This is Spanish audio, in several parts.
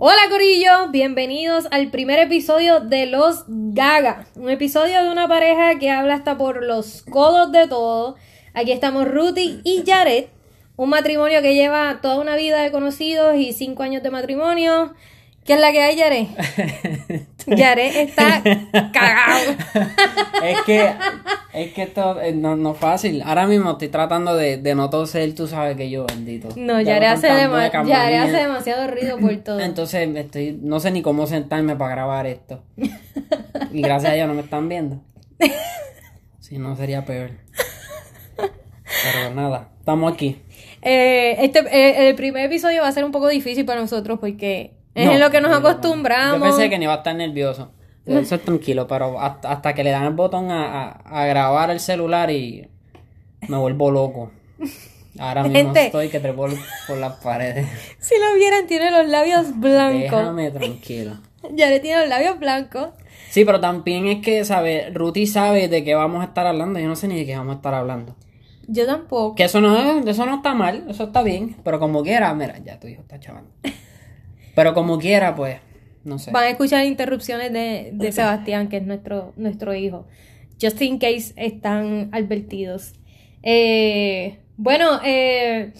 Hola Corillo, bienvenidos al primer episodio de Los Gaga, un episodio de una pareja que habla hasta por los codos de todo. Aquí estamos Ruthie y Jared, un matrimonio que lleva toda una vida de conocidos y cinco años de matrimonio. ¿Qué es la que hay, Jared? Jared está cagado. es que, es que esto eh, no, no es fácil. Ahora mismo estoy tratando de, de no toser, tú sabes que yo, bendito. No, Ya Jared con hace, dema- manía. hace demasiado ruido por todo. Entonces estoy, no sé ni cómo sentarme para grabar esto. Y gracias a Dios no me están viendo. Si no sería peor. Pero nada, estamos aquí. Eh, este, eh, el primer episodio va a ser un poco difícil para nosotros porque es No, en lo que nos no, no, no. acostumbramos. Yo pensé que ni iba a estar nervioso. Eso es tranquilo, pero hasta, hasta que le dan el botón a, a, a grabar el celular y me vuelvo loco. Ahora mismo Gente. estoy que trepo por las paredes. Si lo vieran, tiene los labios blancos. Déjame tranquilo. Jared tiene los labios blancos. Sí, pero también es que, ¿sabes? Ruti sabe de qué vamos a estar hablando. Yo no sé ni de qué vamos a estar hablando. Yo tampoco. Que eso no, es- eso no está mal, eso está bien. Pero como quiera, mira, ya tu hijo está chavando. Pero como quiera, pues, no sé. Van a escuchar interrupciones de, de Sebastián, que es nuestro, nuestro hijo. Just in case están advertidos. Eh, bueno, eh,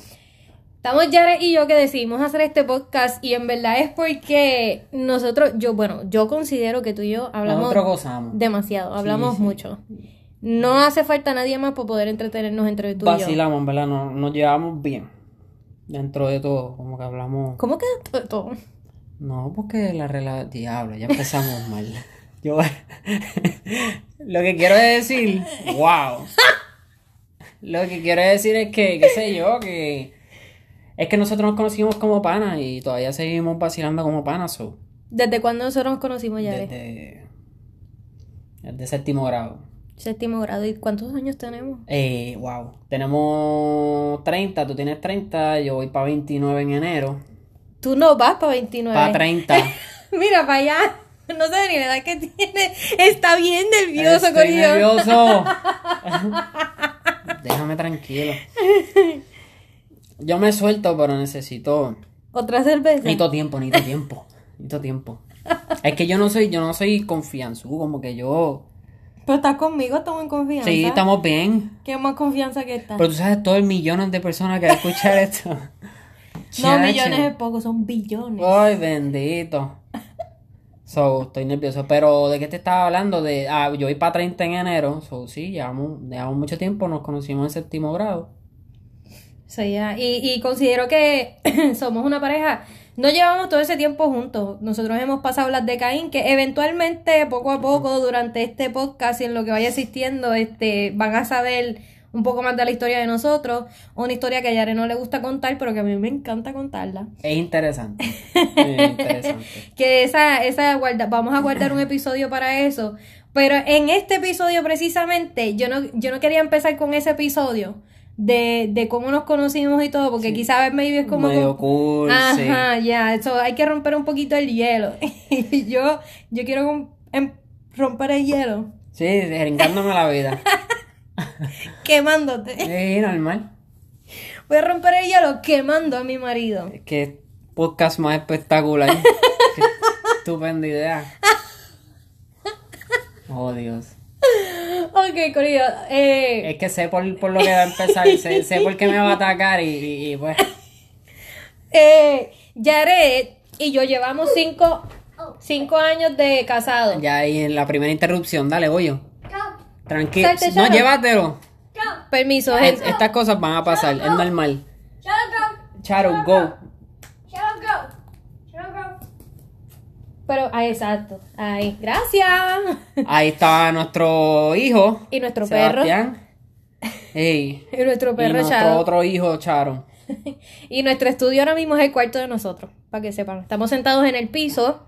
estamos Jared y yo que decidimos hacer este podcast y en verdad es porque nosotros, yo, bueno, yo considero que tú y yo hablamos demasiado, hablamos sí. mucho. No hace falta nadie más para poder entretenernos entre tú y yo. Vacilamos, ¿verdad? Nos, nos llevamos bien. Dentro de todo, como que hablamos. ¿Cómo queda todo? todo? No, porque la relación. Diablo, ya empezamos mal. Yo. Lo que quiero decir. ¡Wow! Lo que quiero decir es que, qué sé yo, que. Es que nosotros nos conocimos como panas y todavía seguimos vacilando como panas. So, ¿Desde cuándo nosotros nos conocimos, Jared? desde. Desde séptimo grado. Séptimo grado. ¿Y cuántos años tenemos? Eh, wow. Tenemos 30, tú tienes 30, yo voy para 29 en enero. Tú no vas para 29. Para 30. Mira, para allá. No sé ni la edad que tiene. Está bien nervioso, Estoy Corillo. nervioso. Déjame tranquilo. Yo me suelto, pero necesito. Otra cerveza. Necesito tiempo, necesito tiempo. Necesito tiempo. Es que yo no soy, yo no soy confianzudo, como que yo. Pero estás conmigo, estamos en confianza. Sí, estamos bien. ¿Qué más confianza que esta? Pero tú sabes todos el millones de personas que van a escuchar esto. no, Chacho. millones es poco, son billones. Ay, bendito. So, estoy nervioso. Pero, ¿de qué te estaba hablando? De, ah, yo voy para 30 en enero. So, sí, llevamos, llevamos mucho tiempo. Nos conocimos en séptimo grado. Sí, ya. Y, y considero que somos una pareja. No llevamos todo ese tiempo juntos. Nosotros hemos pasado las de Caín, que eventualmente, poco a poco, durante este podcast y en lo que vaya existiendo, este, van a saber un poco más de la historia de nosotros. Una historia que a Yare no le gusta contar, pero que a mí me encanta contarla. Es interesante. Es interesante. Que esa, esa guarda, vamos a guardar un episodio para eso. Pero en este episodio precisamente, yo no, yo no quería empezar con ese episodio de, de cómo nos conocimos y todo, porque quizás maybe es como... Medio cool, sí. Ajá, ya, eso hay que romper un poquito el hielo. y yo, yo quiero em- romper el hielo Sí, brincándome la vida. quemándote. Sí, normal. Voy a romper el hielo quemando a mi marido. Que podcast más espectacular. Qué estupenda idea. Oh, Dios. Ok, Corillo, eh, Es que sé por, por lo que va a empezar, sé, sé por qué me va a atacar y, y- y, pues... eh, Jared y yo llevamos cinco, cinco años de casado. Ya ahí en la primera interrupción, dale, voy yo. Tranquilo. No, llévatelo. Permiso, gente. estas cosas van a pasar, es normal. Charo, go. Pero, ah, exacto. Ahí, gracias. Ahí está nuestro hijo. Y nuestro perro. Sebastián. Ey. Y nuestro Y perro nuestro Shadow. otro hijo, Charo. Y nuestro estudio ahora mismo es el cuarto de nosotros, para que sepan. Estamos sentados en el piso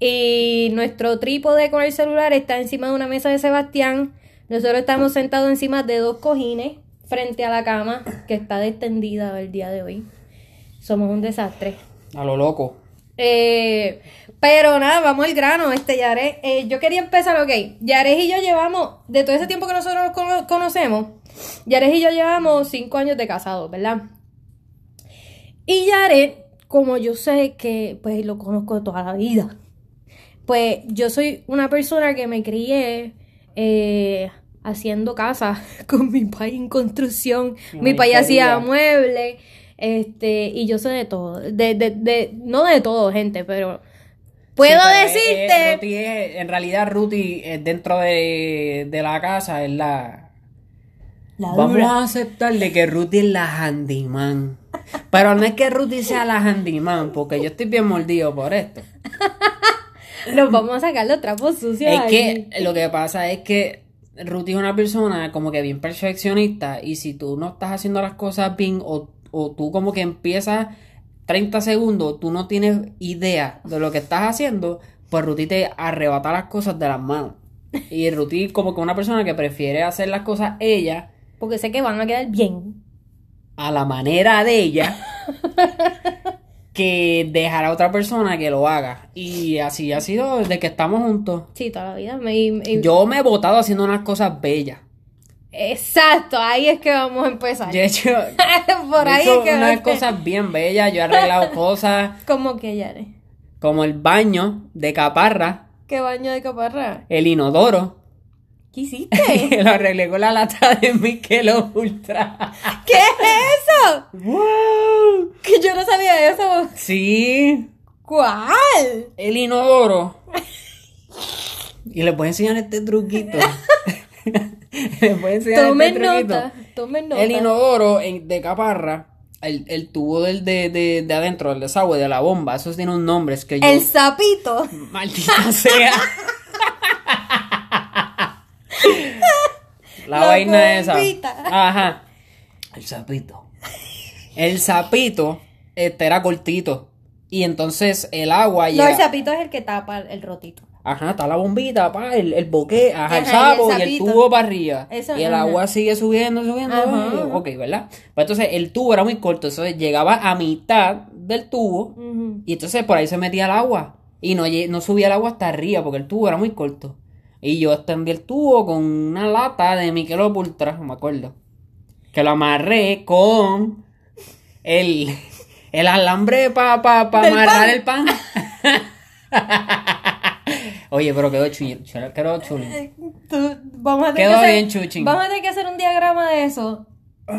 y nuestro trípode con el celular está encima de una mesa de Sebastián. Nosotros estamos sentados encima de dos cojines frente a la cama que está extendida el día de hoy. Somos un desastre. A lo loco. Eh, pero nada, vamos al grano, este Yares. Eh, yo quería empezar, ok. Yares y yo llevamos, de todo ese tiempo que nosotros nos cono- conocemos, Yares y yo llevamos cinco años de casados, ¿verdad? Y Yares, como yo sé que pues lo conozco de toda la vida, pues yo soy una persona que me crié eh, haciendo casa con mi país en construcción, mi país hacía muebles, este, y yo sé de todo, de, de, de, no de todo, gente, pero puedo Sí, es- decirte... es- Ruti es- en realidad, Ruti eh, dentro de, de la casa es la. La Vamos dura. a aceptarle que Ruti es la handyman. Pero no es que Ruti sea la handyman, porque yo estoy bien mordido por esto. Nos vamos a sacar los trapos sucios. Es que lo que pasa es que Ruti es una persona como que bien perfeccionista y si tú no estás haciendo las cosas bien o, o tú como que empiezas 30 segundos, tú no tienes idea de lo que estás haciendo, pues Ruti te arrebata las cosas de las manos. Y Ruti como que una persona que prefiere hacer las cosas ella Porque sé que van a quedar bien. a la manera de ella que dejar a otra persona que lo haga. Y así ha sido desde que estamos juntos. Sí, toda la vida. Me- me- Yo me he botado haciendo unas cosas bellas. Exacto, ahí es que vamos a empezar. Yo he hecho, Por ahí es que unas cosas bien bellas. Yo he arreglado cosas ¿Cómo que ya eres? como el baño de caparra, ¿Qué baño de caparra? el inodoro. ¿Qué hiciste? Lo arreglé con la lata de Michelob Ultra. ¿Qué es eso? ¡Wow! Que yo no sabía eso. Sí, ¿Cuál? el inodoro. Y les voy a enseñar este truquito. Les voy a enseñar Tomen nota. Tomen nota. El inodoro en- de caparra, el, el tubo del, de, de, de adentro, del desagüe, de la bomba, eso tiene un nombre, es que yo... El sapito. Maldita sea. La, La vaina esa. bombita. Ajá. El sapito. El sapito este era cortito. Y entonces el agua No, llega. el sapito es el que tapa el rotito. Ajá, está la bombita, pa, el, el boque, ajá, el Ajá, y el sapo y el, tubo para arriba. Eso, y el ajá. agua sigue subiendo, subiendo. Ajá. Ok, ¿verdad? Pues entonces el tubo era muy corto, entonces llegaba a mitad del tubo y entonces por ahí se metía el agua. Y no, no subía el agua hasta arriba porque el tubo era muy corto. Y yo extendí el tubo con una lata de Michelob Ultra, no me acuerdo. Que lo amarré con el, el alambre para pa, pa amarrar pan. el pan. Oye, pero quedó chulo. Quedó chulo. Tú- vamos a tener Quedó que hacer, bien, chuchín. Vamos a tener que hacer un diagrama de eso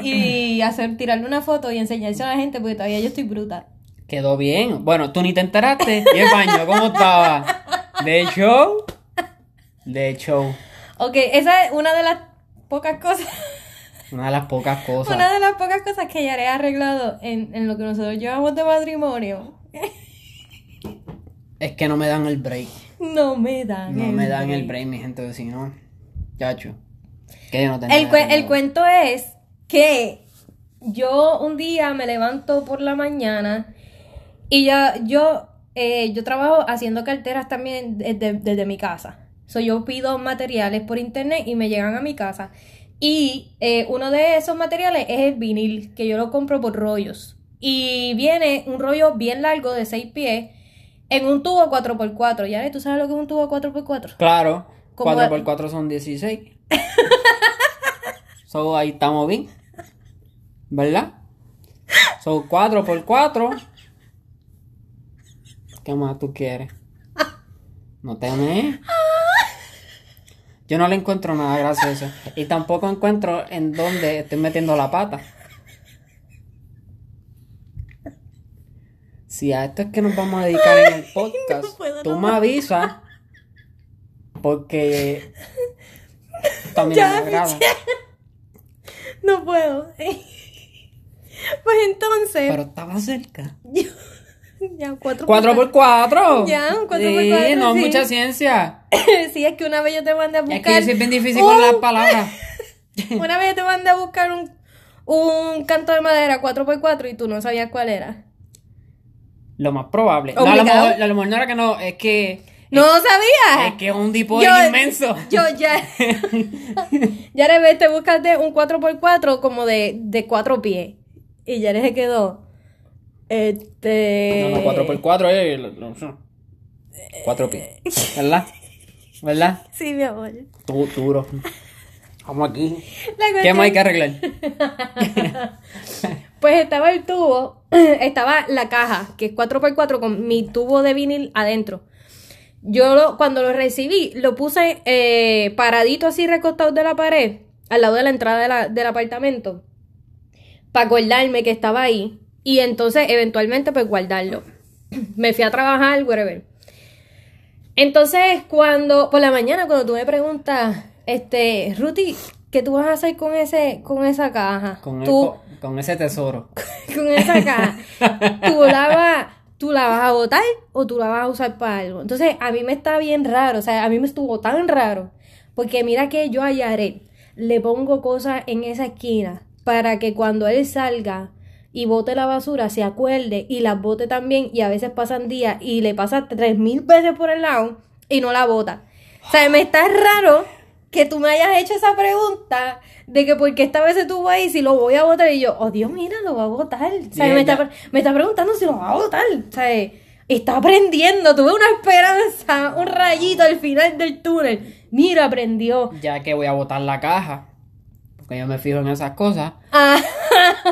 y hacer tirarle una foto y enseñarse a la gente porque todavía yo estoy bruta. Quedó bien. Bueno, tú ni te enteraste. ¿Y el baño cómo estaba? ¿De show? De show. Ok, esa es una de las pocas cosas, Una de las pocas cosas. una de las pocas cosas que ya he arreglado en, en lo que nosotros llevamos de matrimonio. Es que no me dan el break. No me dan. No me dan el break, mi gente, si no. Chacho. Que no El, el cuento es que yo un día me levanto por la mañana y ya yo, eh, yo trabajo haciendo carteras también desde, desde mi casa. So, yo pido materiales por internet y me llegan a mi casa. Y eh, uno de esos materiales es el vinil, que yo lo compro por rollos. Y viene un rollo bien largo de 6 pies en un tubo 4x4. ¿Ya tú sabes lo que es un tubo 4x4? Claro. Como- 4x4 son 16. so, ahí estamos bien. ¿Verdad? Son 4x4. ¿Qué más tú quieres? No te me. Yo no le encuentro nada gracioso. Y tampoco encuentro en dónde estoy metiendo la pata. Si a esto es que nos vamos a dedicar en el podcast, puedo, tú no me avisas. Porque también Ya, me. Michelle. No puedo. Pues entonces. Pero estaba cerca. ya, cuatro 4x4. Ya, un 4x4, Sí, no sí. mucha ciencia. sí, es que una vez yo te mandé a Es buscar. que yo soy bien difícil con las palabras. Una vez yo te mandé a buscar un, un canto de madera 4x4 y tú no sabías cuál era. Lo más probable. No, a, lo mejor, a lo mejor no era que no, es que. ¡No sabías! Es que es un tipo Yo- inmenso. Yo ya. ya ves, te buscaste un 4x4 como de, de 4 pies. Y ya se quedó. Este. No, no, 4x4 es. lo- lo- 4 pies. ¿Verdad? ¿Verdad? Sí, mi amor. Du- Duro. Vamos aquí. ¿Qué más hay que arreglar? Pues estaba el tubo, estaba la caja, que es 4x4 con mi tubo de vinil adentro. Yo cuando lo recibí, lo puse eh, paradito así recostado de la pared, al lado de la entrada de la- del apartamento, para acordarme que estaba ahí. Y entonces, eventualmente, pues guardarlo. Me fui a trabajar, whatever. Entonces, cuando, por la mañana, cuando tú me preguntas, este, Ruti, ¿qué tú vas a hacer con ese, con esa caja? Con, el tú, co- con ese tesoro. con esa caja, ¿tú la, vas, ¿tú la vas a botar o tú la vas a usar para algo? Entonces, a mí me está bien raro, o sea, a mí me estuvo tan raro, porque mira que yo a Yaret le pongo cosas en esa esquina para que cuando él salga y bote la basura se acuerde y las bote también y a veces pasan días y le pasa tres mil veces por el lado y no la bota. O sea, me está raro que tú me hayas hecho esa pregunta de que porque esta vez estuvo ahí si lo voy a votar y yo, oh Dios, mira, lo va a votar. O sea, me, está, me está preguntando si lo va a votar. O sea, está aprendiendo. Tuve una esperanza, un rayito al final del túnel. Mira, aprendió. Ya que voy a botar la caja, porque yo me fijo en esas cosas, Ah,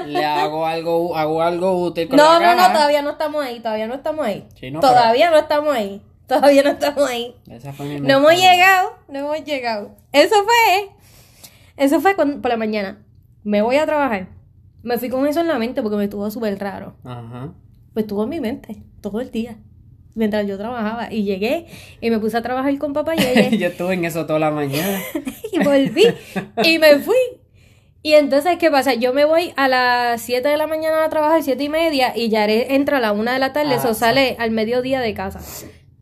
le hago algo, hago algo útil con no, la no, caja. no, todavía no estamos ahí, todavía no estamos ahí. Sí, no, todavía no estamos ahí. Todavía no estamos ahí. Esa fue mi No hemos llegado, no hemos llegado. Eso fue, eso fue cuando- por la mañana. Me voy a trabajar. Me fui con eso en la mente porque me estuvo súper raro. Ajá. Pues estuvo en mi mente todo el día. Mientras yo trabajaba. Y llegué y me puse a trabajar con papá y yo estuve en eso toda la mañana. y volví y me fui. Y entonces, ¿qué pasa? Yo me voy a las 7 de la mañana a trabajar, 7 y media, y Yaré entra a la 1 de la tarde, Ah, eso sí. sale al mediodía de casa.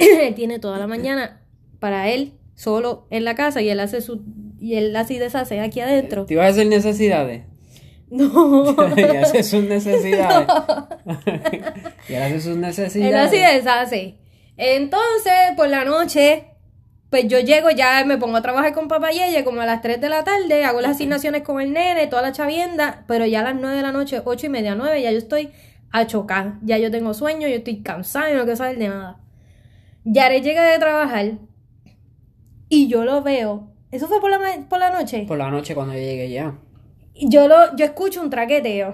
Él tiene toda la mañana para él, solo en la casa, y él hace su, y él así deshace aquí adentro. ¿Te ibas a hacer necesidades? No. y hace sus necesidades. y él hace sus él necesidades. así deshace. Entonces, por la noche, pues yo llego, ya me pongo a trabajar con papá y ella como a las 3 de la tarde, hago las asignaciones con el nene, toda la chavienda, pero ya a las 9 de la noche, 8 y media, 9, ya yo estoy a chocar. Ya yo tengo sueño, yo estoy cansada y no quiero saber de nada. Yare llega de trabajar y yo lo veo. ¿Eso fue por la, por la noche? Por la noche cuando yo llegué ya. yo lo yo escucho un traqueteo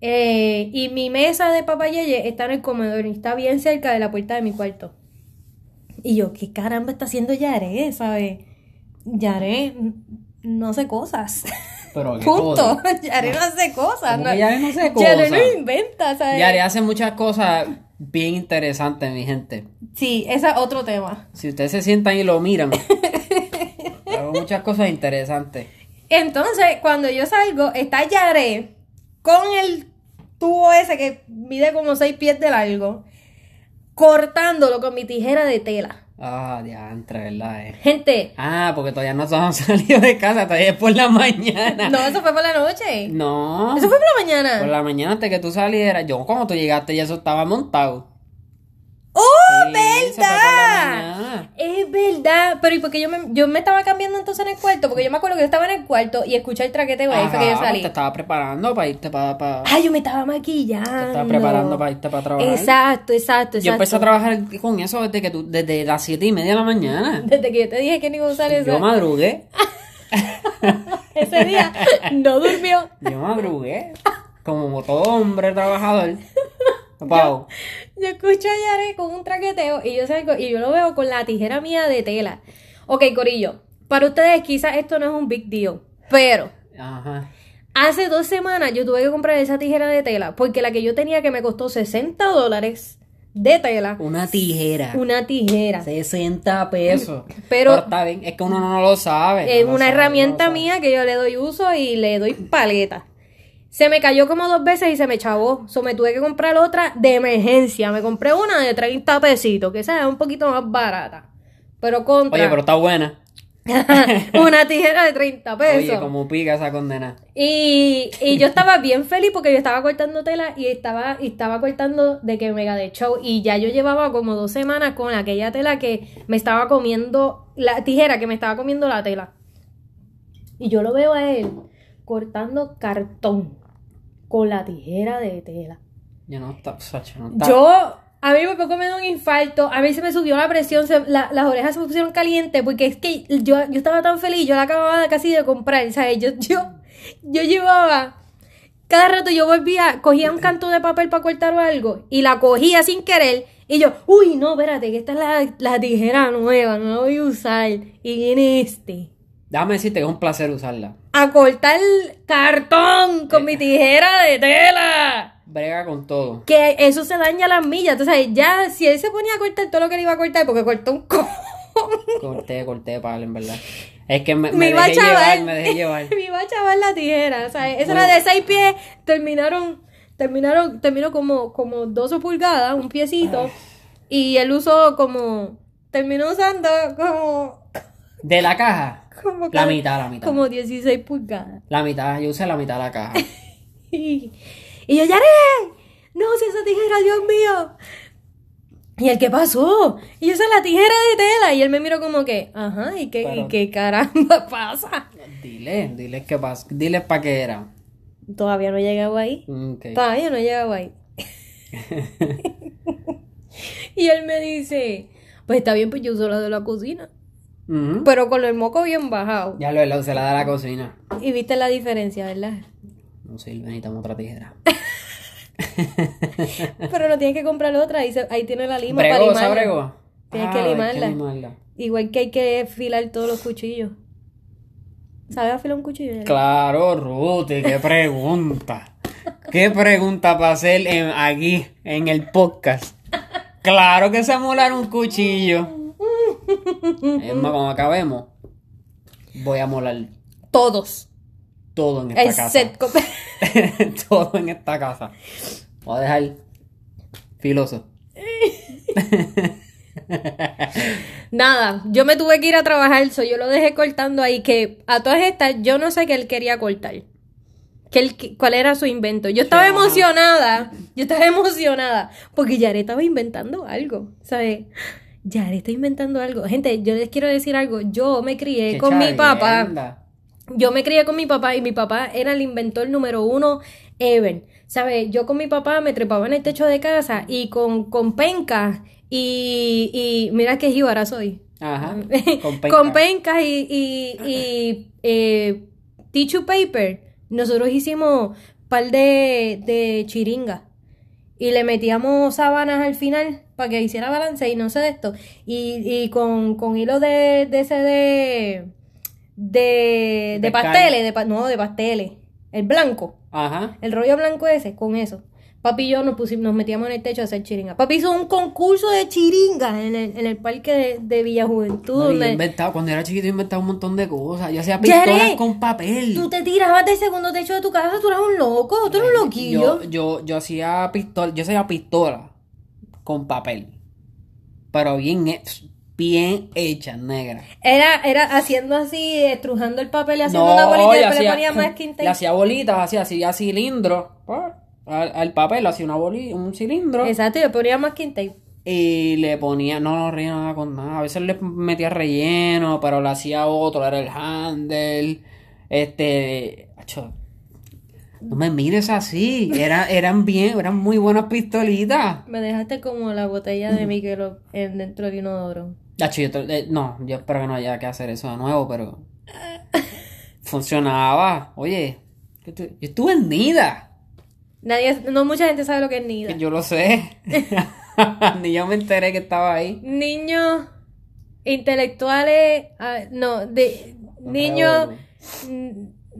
Eh, y mi mesa de papá Yeye está en el comedor y está bien cerca de la puerta de mi cuarto y yo qué caramba está haciendo Yaré ¿sabes? Yaré mm, no hace cosas Pero qué punto no hace cosas ¿Cómo que Yare no hace Yaré no cosas? inventa ¿sabes? Yare hace muchas cosas bien interesantes, mi gente. sí ese es otro tema Si ustedes se sientan y lo miran, hago muchas cosas interesantes. Entonces, cuando yo salgo, está Yaré con el tubo ese que mide como 6 pies de largo, cortándolo con mi tijera de tela. Ah, diantre, ¿verdad? eh? Gente, Ah, porque todavía no hemos salido de casa, todavía es por la mañana. no, eso fue por la noche. No. Eso fue por la mañana. Por la mañana antes que tú salieras, yo cuando tú llegaste ya eso estaba montado. ¡Oh, Sí, eso fue por la verdad! Es verdad. Pero ¿y por qué yo me, yo me estaba cambiando entonces en el cuarto? Porque yo me acuerdo que yo estaba en el cuarto y escuché el traqueteo ahí fue que yo pues salí. te estaba preparando para irte para... para... Ah, yo me estaba maquillando. Te estaba preparando para irte para trabajar. Exacto, exacto, exacto. Yo empecé a trabajar con eso desde que tú, desde las siete y media de la mañana. Desde que yo te dije que usar eso. Yo madrugué. Ese día no durmió. Yo madrugué. Como todo hombre trabajador. Pau. Yo escucho a Yare con un traqueteo y yo salgo y yo lo veo con la tijera mía de tela. Ok, Corillo, para ustedes quizás esto no es un big deal, pero Ajá. hace dos semanas yo tuve que comprar esa tijera de tela porque la que yo tenía que me costó 60 dólares de tela, Una tijera. una tijera. 60 pesos. Pero- está bien, es que uno no lo sabe. Es no una sabe, herramienta no mía que yo le doy uso y le doy paleta. Se me cayó como dos veces y se me chavó. So me tuve que comprar otra de emergencia. Me compré una de 30 pesitos, que esa es un poquito más barata. Pero contra Oye, pero está buena. una tijera de 30 pesos. Oye, como pica esa condena. Y, y yo estaba bien feliz porque yo estaba cortando tela y estaba, y estaba cortando de que mega de show. Y ya yo llevaba como dos semanas con aquella tela que me estaba comiendo, la tijera que me estaba comiendo la tela. Y yo lo veo a él cortando cartón con la tijera de tela. Yo no está, Sacho, no está. Yo, a mí me fue comiendo un infarto, a mí se me subió la presión, se- la- las orejas se me pusieron calientes porque es que yo, yo estaba tan feliz, yo la acababa de casi de comprar, ¿sabes? Yo, yo, yo llevaba cada rato yo volvía, cogía un canto de papel para cortar o algo y la cogía sin querer y yo, uy, no, espérate, que esta es la, la tijera nueva, no la voy a usar. Y viene este. Déjame decirte que es un placer usarla. A cortar cartón con mi tijera de tela. Brega con todo. Que eso se daña las millas. Entonces, ya, si él se ponía a cortar todo lo que le iba a cortar, porque cortó un co. Corté, corté palo, en verdad. Es que me, Me me iba a dejé chavar. llevar, me dejé llevar. me iba a chavar la tijera. O sea, esa Bueno. era de seis pies. Terminaron, terminaron, terminó como, como 12 pulgadas, un piecito. Y él usó como, terminó usando como, De la caja, como, la mitad, la mitad. como 16 pulgadas. La mitad, yo usé la mitad de la caja. Y, y yo, Yare, no, si esa tijera, Dios mío. Y él, ¿qué pasó? Y yo, esa es la tijera de tela. Y él me miró como que, ajá, ¿y qué, Pero- ¿y qué caramba pasa? Dile, dile qué pasa. Dile para qué era. Todavía no he llegado ahí. Ok. Todavía no he llegado ahí. y él me dice, pues está bien, pues yo uso la de la cocina. Pero con el moco bien bajado. Ya lo, lo usé la de la cocina. Y viste la diferencia, ¿verdad? No sirve, necesitamos otra tijera. Pero no tienes que comprar otra. Ahí, se- ahí tiene la lima para ¿Bregó, limarla. Tienes Ah, que hay limarla. limarla. Igual que hay que afilar todos los cuchillos. ¿Sabes afilar un cuchillo? Yare? Claro, Ruti, qué pregunta. Qué pregunta para hacer en- aquí, en el podcast. Claro que sé molar un cuchillo. Es más, cuando acabemos, voy a molar Todos. todo en esta El casa. set. todo en esta casa. Voy a dejar filoso. Nada, yo me tuve que ir a trabajar, so yo lo dejé cortando ahí, que a todas estas, yo no sé qué él quería cortar. Que él, ¿Cuál era su invento? Yo estaba emocionada, yo estaba emocionada, porque Yare estaba inventando algo, ¿sabes? Yare está inventando algo. Gente, yo les quiero decir algo, yo me crié Qué con mi papá. Yo me crié con mi papá y mi papá era el inventor número uno ever. ¿Sabes? Yo con mi papá me trepaba en el techo de casa y con, con pencas y, y mira qué jíbara soy. Ajá. Con, Con penca. pencas y, y, y eh, tissue paper. Nosotros hicimos par de, de chiringa. Y le metíamos sábanas al final para que hiciera balance y no sé de esto. Y, y con, con hilo de, de ese de. de, de pasteles. De, no, de pasteles. El blanco. Ajá. El rollo blanco ese, con eso. Papi y yo nos, pusimos, nos metíamos en el techo a hacer chiringa. Papi hizo un concurso de chiringas en el, en el parque de, de Villa Juventud. No, donde inventaba- cuando era chiquito inventaba un montón de cosas. Yo hacía pistolas con papel. tú te tirabas del segundo techo de tu casa, tú eras un loco, tú eras un loquillo. Yo, yo, yo hacía pistola, yo hacía pistola con papel. Pero bien, he- bien hecha, negra. Era, era haciendo así, estrujando el papel y haciendo No, una bolita y le después le ponía masking tape. le hacía bolitas, hacía, hacía cilindros. pues, Al, al papel, hacía una boli, un cilindro. Exacto, y le ponía masking tape. Y le ponía, no lo rellenaba con nada. A veces le metía relleno, pero le hacía otro, era el handle. Este. acho, no me mires así. Era, eran bien, eran muy buenas pistolitas. Me dejaste como la botella de Michelob en dentro de inodoro. Acho, yo te- eh, no, yo espero que no haya que hacer eso de nuevo, pero. Funcionaba. Oye, yo estu- yo estuve en Nida. Nadie, no mucha gente sabe lo que es NIDA. Yo lo sé. Ni yo me enteré que estaba ahí. Niños intelectuales, ah, no, de niños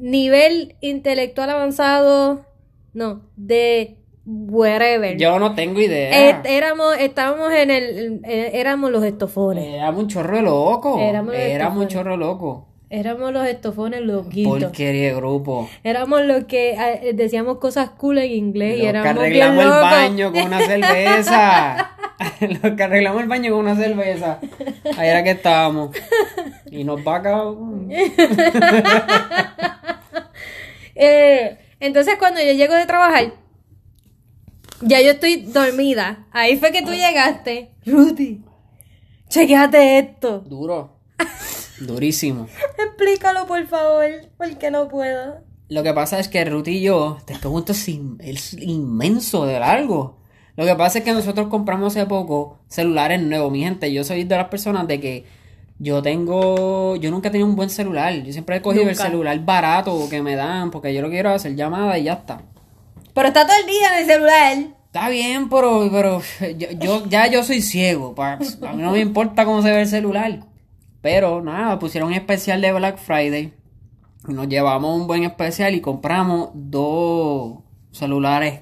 nivel intelectual avanzado, no, de wherever. Yo no tengo idea. Eh, éramos, estábamos en el, eh, éramos los estofones. Éramos un chorro de loco. Éramos Éramos un chorro loco. Éramos los estofones loquitos. Porquería de grupo. Éramos los que eh, decíamos cosas cool en inglés y Los que éramos bien arreglamos el baño con una cerveza. Los que arreglamos el baño con una cerveza. Ahí era que estábamos. Y nos va a. Eh, entonces cuando yo llego de trabajar, ya yo estoy dormida. Ahí fue que tú llegaste. Rudy, chequeate esto. Duro. Durísimo. Explícalo, por favor, porque no puedo. Lo que pasa es que Ruth y yo, este punto es, in- es inmenso de largo. Lo que pasa es que nosotros compramos hace poco celulares nuevos, mi gente. Yo soy de las personas de que yo tengo, yo nunca he tenido un buen celular. Yo siempre he cogido el celular barato que me dan, porque yo lo quiero hacer llamadas y ya está. Pero está todo el día en el celular. Está bien, pero, pero yo, yo- ya yo soy ciego. pa- a mí no me importa cómo se ve el celular. Pero nada, pusieron un especial de Black Friday. Nos llevamos un buen especial y compramos dos celulares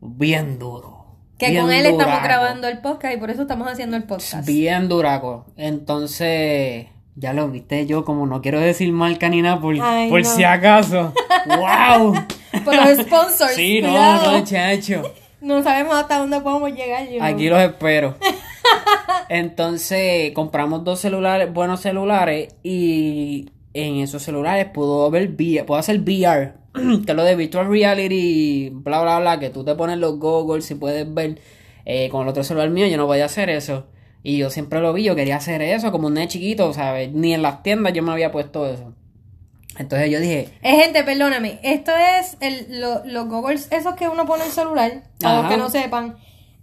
bien duros. Que bien con él estamos grabando el podcast y por eso estamos haciendo el podcast. Bien duracos. Entonces, ya lo viste yo, como no quiero decir marca ni nada por, Ay, por no. si acaso. ¡Wow! Por los sponsors. Sí, no, cuidado. no, chacho. No sabemos hasta dónde podemos llegar. Yo. Aquí los espero. Entonces compramos dos celulares, buenos celulares, y en esos celulares puedo ver VR, puedo hacer VR, que es lo de Virtual Reality, bla bla bla, que tú te pones los goggles y puedes ver. Eh, con el otro celular mío yo no podía hacer eso. Y yo siempre lo vi, yo quería hacer eso como un nene chiquito, ¿sabes? Ni en las tiendas yo me había puesto eso. Entonces yo dije, Eh, gente, perdóname. Esto es el, lo- los goggles, esos que uno pone en el celular, para los que no sepan.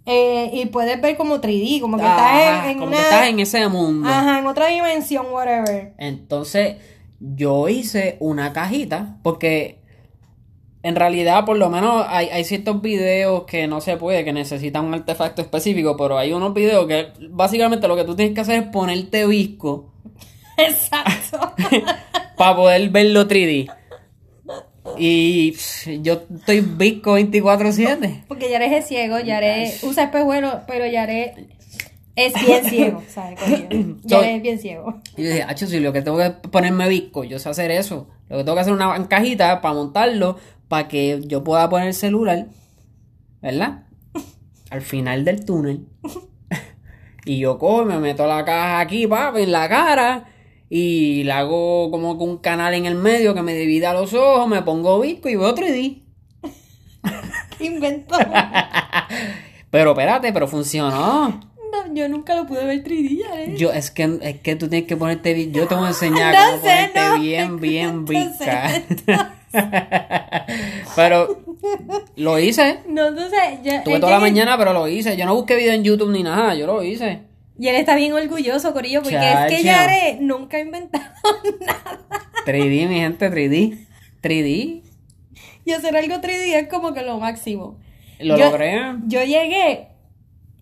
Eh, y puedes ver como 3D, como que ajá, estás en, en como una. que estás en ese mundo. Ajá, en otra dimensión, whatever. Entonces, yo hice una cajita, porque en realidad, por lo menos, hay, hay ciertos videos que no se puede, que necesitan un artefacto específico, pero hay unos videos que básicamente lo que tú tienes que hacer es ponerte visco Exacto. para poder verlo 3D. Y pff, yo estoy visco 24/7. Porque Yare es ciego, Yare usa espejuelo, pero Yare es bien ciego, ¿sabes? Yare es bien ciego. Y yo dije, hacho, si lo que tengo que ponerme visco, yo sé hacer eso. Lo que tengo que hacer es una cajita para montarlo, para que yo pueda poner el celular, ¿verdad? Al final del túnel. y yo cojo, me meto la caja aquí, papi, en la cara. Y le hago como que un canal en el medio que me divida los ojos, me pongo visco y veo 3D. Inventó. Pero espérate, pero funcionó. No, yo nunca lo pude ver 3D, Yare. Yo, es que, es que tú tienes que ponerte Yo te voy a enseñar No cómo sé, ponerte no. bien, bien sé, pero lo hice. No, entonces, ya. Tuve toda la mañana, pero lo hice. Yo no busqué video en YouTube ni nada, yo lo hice. Y él está bien orgulloso, Corillo, porque es que. Yare nunca ha inventado nada. 3D, mi gente, 3D. 3D. Y hacer algo 3D es como que lo máximo. Lo Yo- logré. Yo llegué,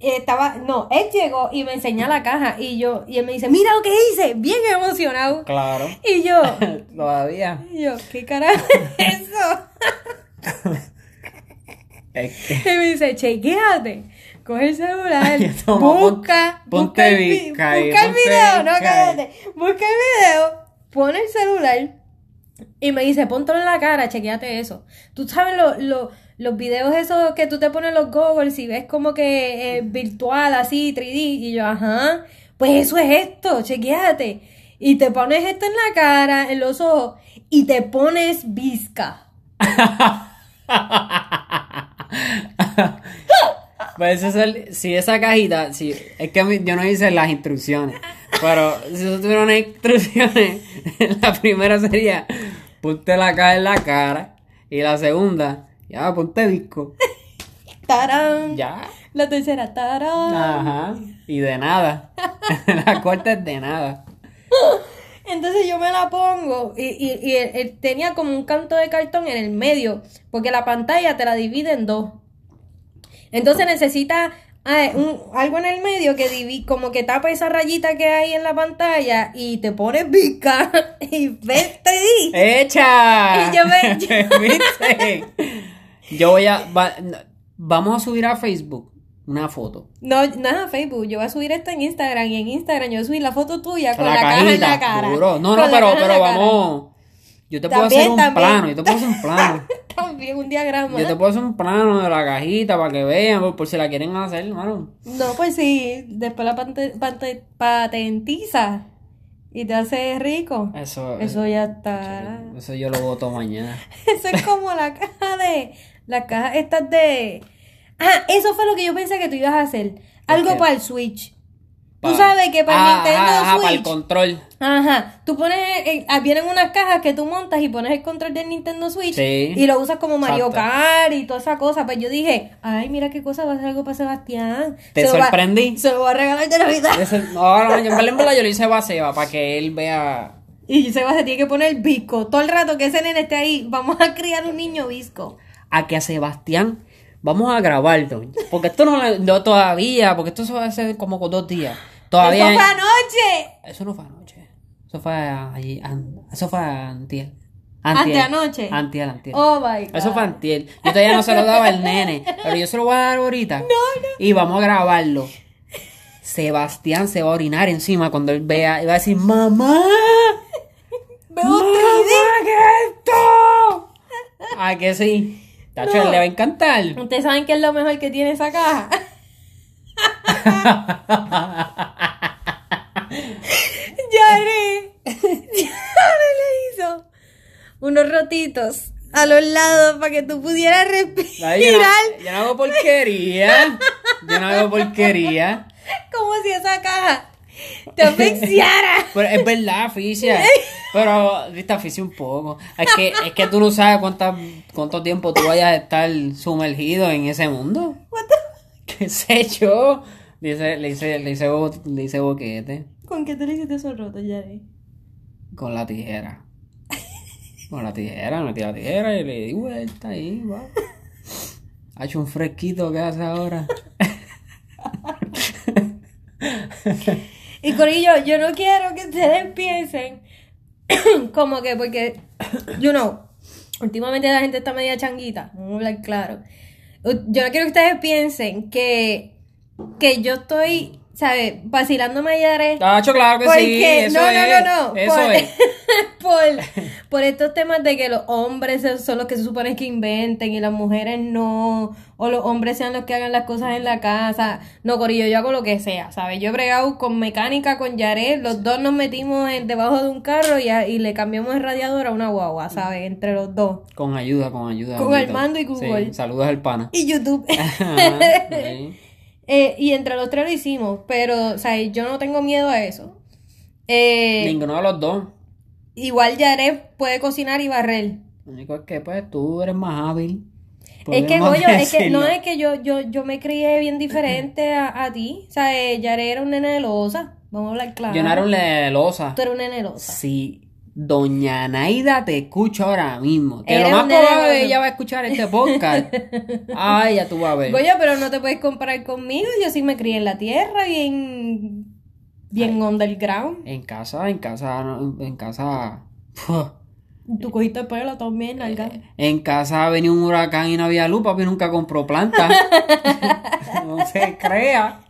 estaba, no, él llegó y me enseñó la caja y yo, y él me dice, mira lo que hice, bien emocionado. Claro. Y yo, Todavía. y yo, ¿qué carajo es eso? Es que. Y me dice, chequéate, coge el celular, busca, busca el, vi- busca el video, no, cállate, busca el video, pone el celular y me dice, póntelo en la cara, chequéate eso. Tú sabes lo- lo- los videos esos que tú te pones los goggles y ves como que eh, virtual, así, 3D, y yo, ajá, pues eso es esto, chequéate. Y te pones esto en la cara, en los ojos, y te pones visca. Pues eso es el- si esa cajita, si, es que yo no hice las instrucciones, pero si yo tuviera unas instrucciones, la primera sería, ponte la caja en la cara, y la segunda, ya, ponte disco, ¡Tarán! ya, La tercera, ¡tarán! ajá, y de nada, la cuarta es de nada. Entonces yo me la pongo y, y, y él- él tenía como un canto de cartón en el medio, porque la pantalla te la divide en dos. Entonces necesita ah, un- algo en el medio que divi- como que tapa esa rayita que hay en la pantalla y te pones bica y 3D. ¡Echa! Y yo me-. Yo voy a, va- vamos a subir a Facebook una foto. No, no es a Facebook, yo voy a subir esto en Instagram y en Instagram yo voy a subir la foto tuya con la, la, caja en la cara. duro. No, Con no, pero, pero vamos. Yo te puedo hacer un también. plano, yo te puedo hacer un plano. También un diagrama. Yo te puedo hacer un plano de la cajita para que vean, por, por si la quieren hacer, hermano. No, pues sí, después la pante- pante- patentiza y te hace rico. Eso, Eso ya está. eso yo lo voto mañana. Eso es como la caja de. Las cajas estas de. Ah, eso fue lo que yo pensé que tú ibas a hacer. Algo para el Switch. Tú sabes que para el Ah, Nintendo ajá, ajá, para el Switch. control. Ajá, tú pones, eh, ah, vienen unas cajas que tú montas y pones el control del Nintendo Switch Sí. y lo usas como Mario. Kart y toda esa cosa. Pues yo dije, ay, mira qué cosa va a ser algo para Sebastián. Te Se lo va- sorprendí. se lo voy a regalar de Navidad. No, ahora yo en verdad, yo lo hice a Seba para que él vea. Y Seba se tiene que poner visco. Todo el rato que ese nene esté ahí, vamos a criar un niño visco. A que a Sebastián vamos a grabarlo. Porque esto no, no todavía, porque esto se va a hacer como con dos días. Todavía. ¡Eso fue anoche! Eso no fue anoche. Eso fue allí. an- eso fue antier. Anteanoche. Antier, antier. Oh my god. Eso fue antier. Yo todavía no se lo daba al nene. Pero yo se lo voy a dar ahorita. Y vamos a grabarlo. Sebastián se va a orinar encima cuando él vea y va a decir, mamá. Veo ¡Mamá, 3D. qué es esto! ¿A que sí? Tacho, No. él le va a encantar. ¿Ustedes saben qué es lo mejor que tiene esa caja? Yare. Yare le hizo unos rotitos a los lados para que tú pudieras Ay, yo, no, respirar yo no hago porquería. Yo no hago porquería. como si esa caja te asfixiara. Pero es verdad, Aficia. Pero, viste, Aficia un poco. Es que, es que tú no sabes cuánta, cuánto tiempo tú vayas a estar sumergido en ese mundo. ¿Qué sé yo? Dice, le hice, le hice, bo- le hice boquete ¿Con qué te le hiciste esos rotos, Yare? con la tijera. Con la tijera, metí la tijera y le di vuelta ahí, va. Ha hecho un fresquito que hace ahora. Y Corillo, yo no quiero que ustedes piensen como que porque, you know, últimamente la gente está media changuita, vamos a hablar claro. Yo no quiero que ustedes piensen que, que yo estoy, ¿sabes? Vacilándome a Yare. Tacho, claro que sí. Porque, Eso no, no, no, no. Eso por, es. por, por estos temas de que los hombres son los que se supone que inventen y las mujeres no, o los hombres sean los que hagan las cosas en la casa. No, Corillo, yo hago lo que sea, ¿sabes? Yo he bregado con mecánica, con Yaret, los dos nos metimos en- debajo de un carro y, a- y le cambiamos el radiador a una guagua, ¿sabes? Entre los dos. Con ayuda, con ayuda. Con bendito. Armando y Google. Sí, saludos al pana. Y YouTube. Sí. Eh, y entre los tres lo hicimos, pero, ¿sabes? Yo no tengo miedo a eso. Eh, Ninguno de los dos. Igual Yaret puede cocinar y barrer. Lo único es que pues tú eres más hábil. Es que, Goyo, es que no es que yo, yo, yo me crié bien diferente a, a ti. O sea, eh, era un nene de losa. Vamos a hablar claro. Yo no era un lelosa. Tú eres un nene de losa. Si Doña Naida te escucha ahora mismo, que lo más nene probable de- ella va a escuchar este podcast. Ay, ya tú vas a ver. Goyo, pero no te puedes comparar conmigo. Yo sí me crié en la tierra, bien, underground. En casa, en casa, en casa. Tú cogiste pelo también, nalga. En casa venía un huracán y no había luz, papi nunca compró planta. no se crea.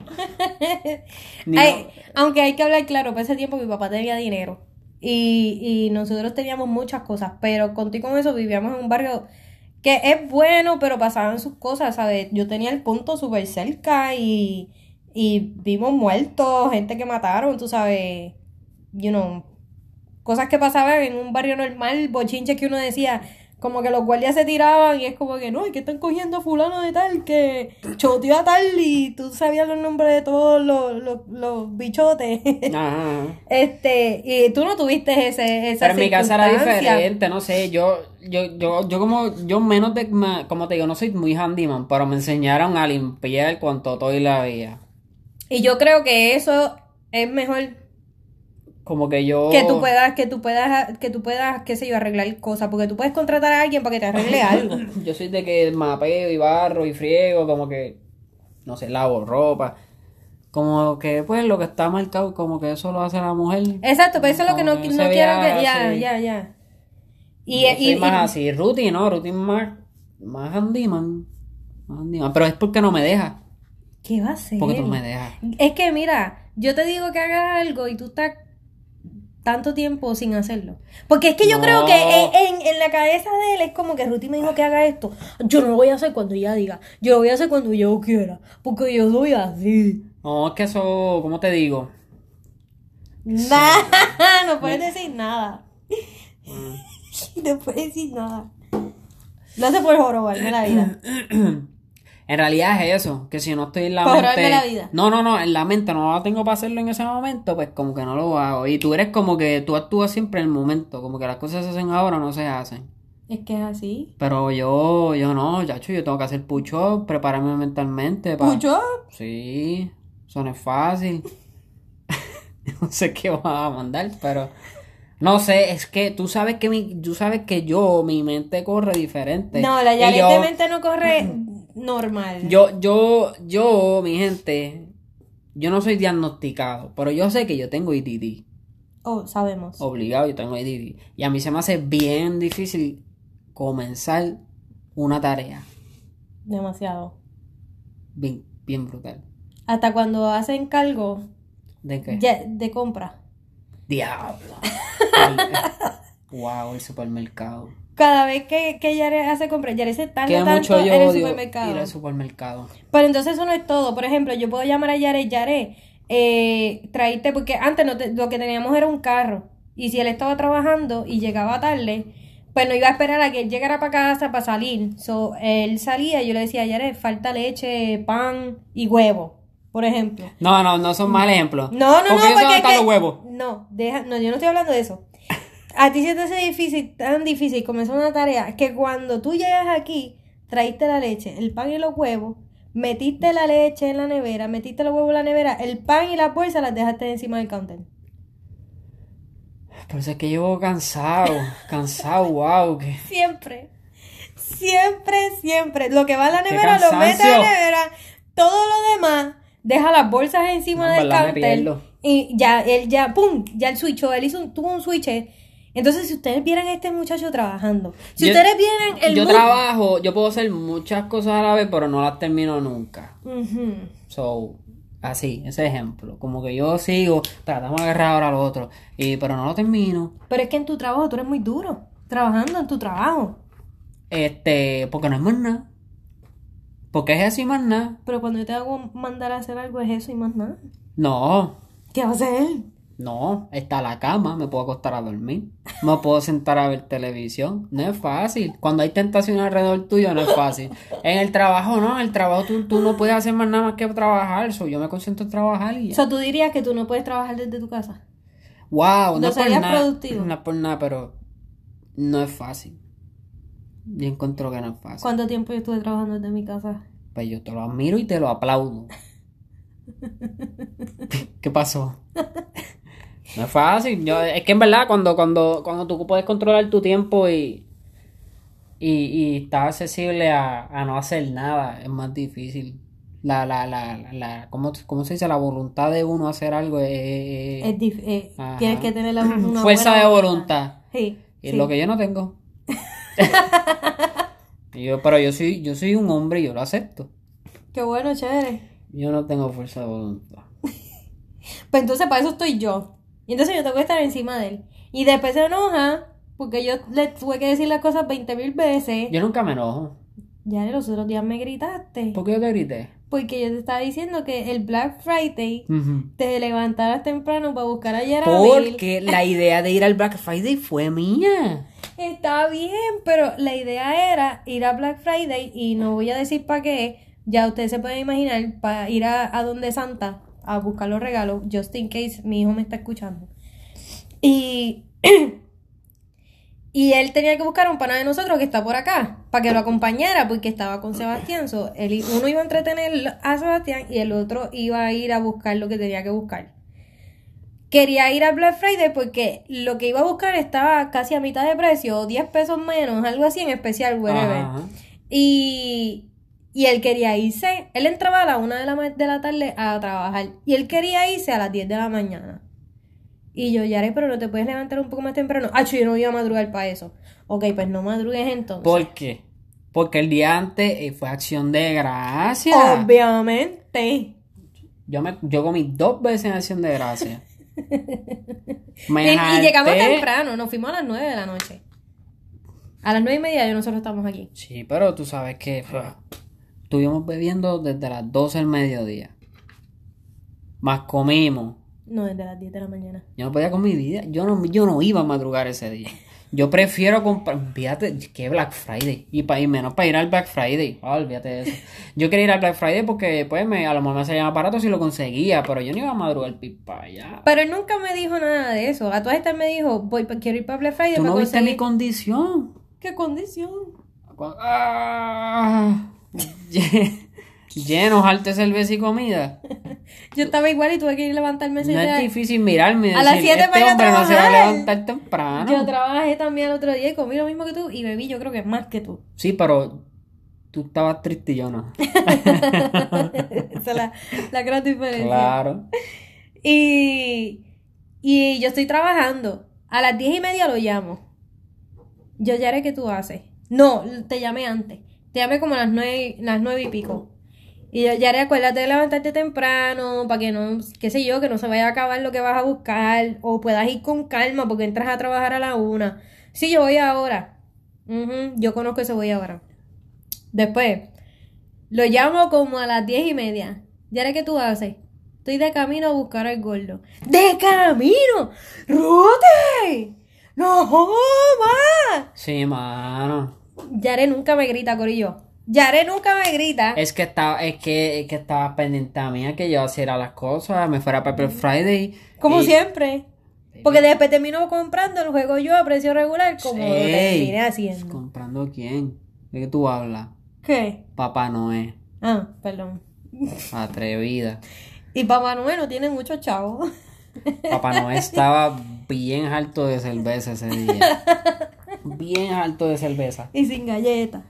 Aunque hay que hablar claro, para ese tiempo mi papá tenía dinero. Y, y nosotros teníamos muchas cosas, pero contigo con eso vivíamos en un barrio que es bueno, pero pasaban sus cosas, ¿sabes? Yo tenía el punto súper cerca y, y vimos muertos, gente que mataron, tú sabes, you know, cosas que pasaban en un barrio normal, bochinches que uno decía, como que los guardias se tiraban y es como que no, y que están cogiendo a fulano de tal que choteó a tal y tú sabías los nombres de todos los, los, los bichotes. Ajá. este, y tú no tuviste ese, esa Pero en mi casa era diferente, no sé, yo, yo, yo, yo como, yo menos de, como te digo, no soy muy handyman, pero me enseñaron a limpiar cuanto todo y la veía. Y yo creo que eso es mejor Como que yo... que tú puedas, que tú puedas, que tú puedas, qué sé yo, arreglar cosas, porque tú puedes contratar a alguien para que te arregle algo. Yo soy de que mapeo y barro y friego, como que, no sé, lavo ropa. Como que, pues, lo que está marcado, como que eso lo hace la mujer. Exacto, pero eso es lo que no, quiero que, ya, ya, ya. Y, Yo y, soy y- más así, Ruti, ¿no? Ruti más, más handyman. Más handyman. Pero es porque no me deja. ¿Qué va a hacer? Porque tú me dejas. Es que mira, yo te digo que hagas algo y tú estás tanto tiempo sin hacerlo. Porque es que yo No. creo que en, en- en la cabeza de él es como que Ruti me dijo que haga esto. Yo no lo voy a hacer cuando ella diga. Yo lo voy a hacer cuando yo quiera. Porque yo soy así. No, es que eso, ¿cómo te digo? Nah, no puedes decir nada. No puedes decir nada. Lo hace por jorobarme la vida. En realidad es eso, que si no estoy en la Para mente... ahorrarme la vida. No, no, no, en la mente no la tengo para hacerlo en ese momento, pues como que no lo hago. Y tú eres como que tú actúas siempre en el momento, como que las cosas se hacen ahora no se hacen. Es que es así. Pero yo, yo no, chacho, yo tengo que hacer pucho, prepararme mentalmente. pa- ¿Pucho? Sí, eso no es fácil. no sé qué vas a mandar, pero No sé, es que tú sabes que mi, tú sabes que yo, mi mente corre diferente. No, la Yaret de mente no corre normal. Yo, yo, yo, mi gente, yo no soy diagnosticado, pero yo sé que yo tengo IDD. Oh, sabemos. Obligado, yo tengo IDD. Y a mí se me hace bien difícil comenzar una tarea. Demasiado. Bien, bien brutal. Hasta cuando hacen cargo ¿De qué? ya- de compra. Diablo. wow, el supermercado. Cada vez que, que Yaret hace compra, Yaret se tarda Que tanto mucho yo en el odio supermercado. ir al supermercado. Pero entonces eso no es todo. Por ejemplo, yo puedo llamar a Yaret, Yaret, eh, traíste, porque antes no te- lo que teníamos era un carro. Y si él estaba trabajando y llegaba tarde, pues no iba a esperar a que él llegara para casa para salir. So, él salía y yo le decía, Yaret, falta leche, pan y huevo, por ejemplo. No, no, no son mal ejemplos. No, no, Porque no, eso porque es que- los huevos. No, deja, no, yo no estoy hablando de eso. A ti se te hace difícil, tan difícil comenzar una tarea que cuando tú llegas aquí, traíste la leche, el pan y los huevos, metiste la leche en la nevera, metiste los huevos en la nevera, el pan y la bolsa las dejaste encima del counter. Por eso es que llevo cansado, cansado, wow. Que... Siempre. Siempre, siempre. Lo que va a la nevera lo mete a cansancio. la nevera. Todo lo demás, deja las bolsas encima No, en del counter. Y ya, él ya, pum, ya el switchó, él hizo un, tuvo un switch. Entonces, si ustedes vieran a este muchacho trabajando, si Yo- ustedes vieran el yo trabajo, yo puedo hacer muchas cosas a la vez, pero no las termino nunca. Ujú. So, así, ese ejemplo. Como que yo sigo, tratamos de agarrar ahora al otro, y, pero no lo termino. Pero es que en tu trabajo tú eres muy duro, trabajando en tu trabajo. Este, porque no es más nada. Porque es así más nada. Pero cuando yo te hago mandar a hacer algo es eso y más nada. No, ¿Qué va a hacer? No, está la cama, me puedo acostar a dormir. Me puedo sentar a ver televisión. No es fácil. Cuando hay tentación alrededor tuyo, no es fácil. En el trabajo, no, en el trabajo tú, tú no puedes hacer más nada más que trabajar. So, yo me concentro en trabajar y O ya. sea, tú dirías que tú no puedes trabajar desde tu casa. Wow, no, ¿No por nada. productivo? No por nada, pero no es fácil. Yo encuentro que no es fácil. ¿Cuánto tiempo yo estuve trabajando desde mi casa? Pues yo te lo admiro y te lo aplaudo. ¿Qué pasó? No es fácil. Yo, es que en verdad cuando, cuando, cuando tú puedes controlar tu tiempo y, y, y estás accesible a, a no hacer nada, es más difícil. La, la, la, la, la- ¿cómo, cómo se dice? La voluntad de uno hacer algo es, es- Es dif- eh, tienes que tener la- una fuerza buena de voluntad. Sí. Y es sí. lo que yo no tengo. Y yo, pero yo soy, yo soy un hombre y yo lo acepto. Qué bueno, chévere. Yo no tengo fuerza de voluntad. Pues entonces para eso estoy yo. Y entonces yo tengo que estar encima de él. Y después se enoja porque yo le tuve que decir las cosas 20 mil veces. Yo nunca me enojo. Ya los otros días me gritaste. ¿Por qué yo te grité? Porque yo te estaba diciendo que el Black Friday te levantaras temprano para buscar a Yarabil. Porque la idea de ir al Black Friday fue mía. Está bien, pero la idea era ir a Black Friday y no voy a decir para qué. Ya ustedes se pueden imaginar para ir a, a donde Santa a buscar los regalos, just in case mi hijo me está escuchando. Y, y él tenía que buscar un pana de nosotros que está por acá para que lo acompañara porque estaba con Sebastián. So, él, uno iba a entretener a Sebastián y el otro iba a ir a buscar lo que tenía que buscar. Quería ir al Black Friday porque lo que iba a buscar estaba casi a mitad de precio, o 10 pesos menos, algo así en especial, whatever. Ajá. Y, y él quería irse, él entraba a la una de la, de la tarde a trabajar y él quería irse a las 10 de la mañana. Y yo, Yare, pero no te puedes levantar un poco más temprano. Ah, yo no iba a madrugar para eso. Ok, pues no madrugues entonces. ¿Por qué? Porque el día antes eh, fue acción de gracia. Obviamente. Yo, me, yo comí dos veces en acción de gracia. Y, Me y llegamos temprano, nos fuimos a las 9 de la noche. A las 9 y media ya nosotros estamos aquí. Sí, pero tú sabes que uf, estuvimos bebiendo desde las 12 del mediodía. Más comimos. No, desde las 10 de la mañana. Yo no podía con mi vida. Yo no, yo no iba a madrugar ese día. Yo prefiero comprar. Fíjate, que Black Friday. Y, pa, y menos para ir al Black Friday. Ah, olvídate de eso. Yo quería ir al Black Friday porque, pues, me, a lo mejor me salía más barato si lo conseguía. Pero yo no iba a madrugar pipa allá. Pero él nunca me dijo nada de eso. A todas estas me dijo, voy, quiero ir para Black Friday Tú no viste mi conseguir- condición. ¿Qué condición? Ah, llenos, arte, cerveza y comida. Yo estaba igual y tuve que ir a levantarme No es difícil mirarme A las decir, siete este hombre no se va a trabajar". levantar temprano. Yo trabajé también el otro día y comí lo mismo que tú y bebí yo creo que más que tú. Sí, pero tú estabas triste y yo no. Esa es la, la gran diferencia. Claro. Y, y yo estoy trabajando. A las diez y media lo llamo. Yo ya haré que tú haces. No, te llamé antes. Te llamé como a las nueve, las nueve y pico. Y ya haré, acuérdate de levantarte temprano para que no, qué sé yo, que no se vaya a acabar lo que vas a buscar. O puedas ir con calma porque entras a trabajar a la una. Sí, yo voy ahora. Ujú, yo conozco ese voy ahora. Después, lo llamo como a las diez y media. ¿Ya haré que tú haces? Estoy de camino a buscar al gordo. ¡De camino! ¡Rute! ¡No más! Sí, mano. Yare nunca me grita, Corillo. Yare nunca me grita. Es que estaba, es que, es que estaba pendiente a mí a que yo hiciera las cosas, me fuera a Pepper Friday. Como y- siempre. Porque después termino comprando el juego yo a precio regular como lo terminé haciendo. ¿Comprando quién? ¿De qué tú hablas? ¿Qué? Papá Noé. Ah, perdón. Atrevida. Y Papá Noel no tiene muchos chavos. Papá Noé estaba bien alto de cerveza ese día. Bien alto de cerveza. y sin galletas.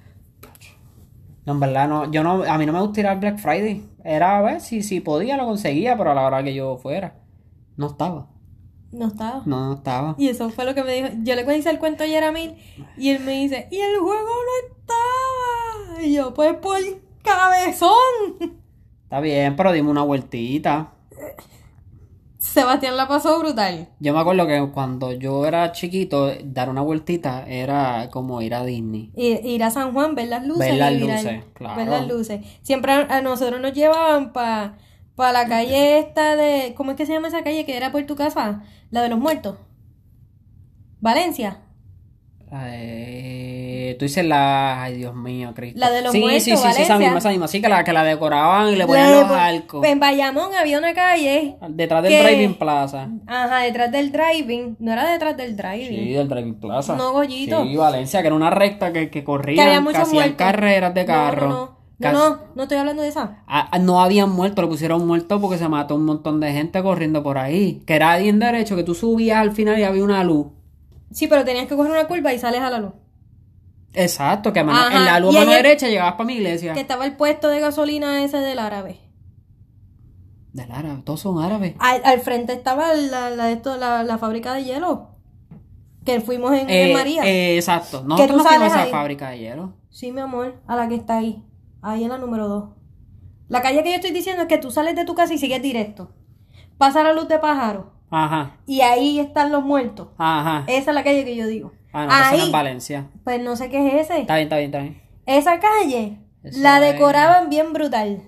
No, en verdad, no, yo no, a mí no me gusta ir al Black Friday. Era a ver si, si podía, lo conseguía, pero a la hora que yo fuera, no estaba. No estaba. No, no estaba. Y eso fue lo que me dijo. Yo le hice el cuento ayer a mí y él me dice, y el juego no estaba. Y yo, pues por cabezón. Está bien, pero dime una vueltita. Sebastián la pasó brutal. Yo me acuerdo que cuando yo era chiquito, dar una vueltita era como ir a Disney. Ir, ir a San Juan, ver las luces. Ver las luces, claro. Ver las luces. Siempre a, a nosotros nos llevaban para pa la calle esta de... ¿Cómo es que se llama esa calle que era por tu casa? La de los muertos. Valencia. Eh, tú dices la... Ay, Dios mío, Cristo. La de los sí, muertos, Sí, sí, sí, esa misma, esa misma. Sí, que la, que la decoraban y le ponían los arcos. En Bayamón había una calle... Detrás del que- Driving Plaza. Ajá, detrás del driving. No era detrás del driving. Sí, del Driving Plaza. No, Goyito. Sí, Valencia, que era una recta que, que corrían, que hacían carreras de carro. No, no, no. Cas- No, no, no estoy hablando de esa. Ah, ah, no habían muerto, lo pusieron muerto porque se mató un montón de gente corriendo por ahí. Que era bien derecho, que tú subías al final y había una luz. Sí, pero tenías que coger una curva y sales a la luz. Exacto, que a mano- Ajá, en la luz y a mano derecha llegabas para mi iglesia. Que estaba el puesto de gasolina ese del árabe. Del árabe, todos son árabes. Al, al frente estaba la, la, esto, la, la fábrica de hielo. Que fuimos en, en Eh, María. eh, exacto. Nosotros no fuimos a sales esa ahí. fábrica de hielo. Sí, mi amor, a la que está ahí. Ahí en la número 2. La calle que yo estoy diciendo es que tú sales de tu casa y sigues directo. Pasa la luz de pájaro. Ajá, Y ahí están los muertos. ajá. Esa es la calle que yo digo. Ah, no, no ahí, en Valencia. pues no sé qué es ese. Está bien, está bien, está bien. Esa calle Eso la es- decoraban bien brutal.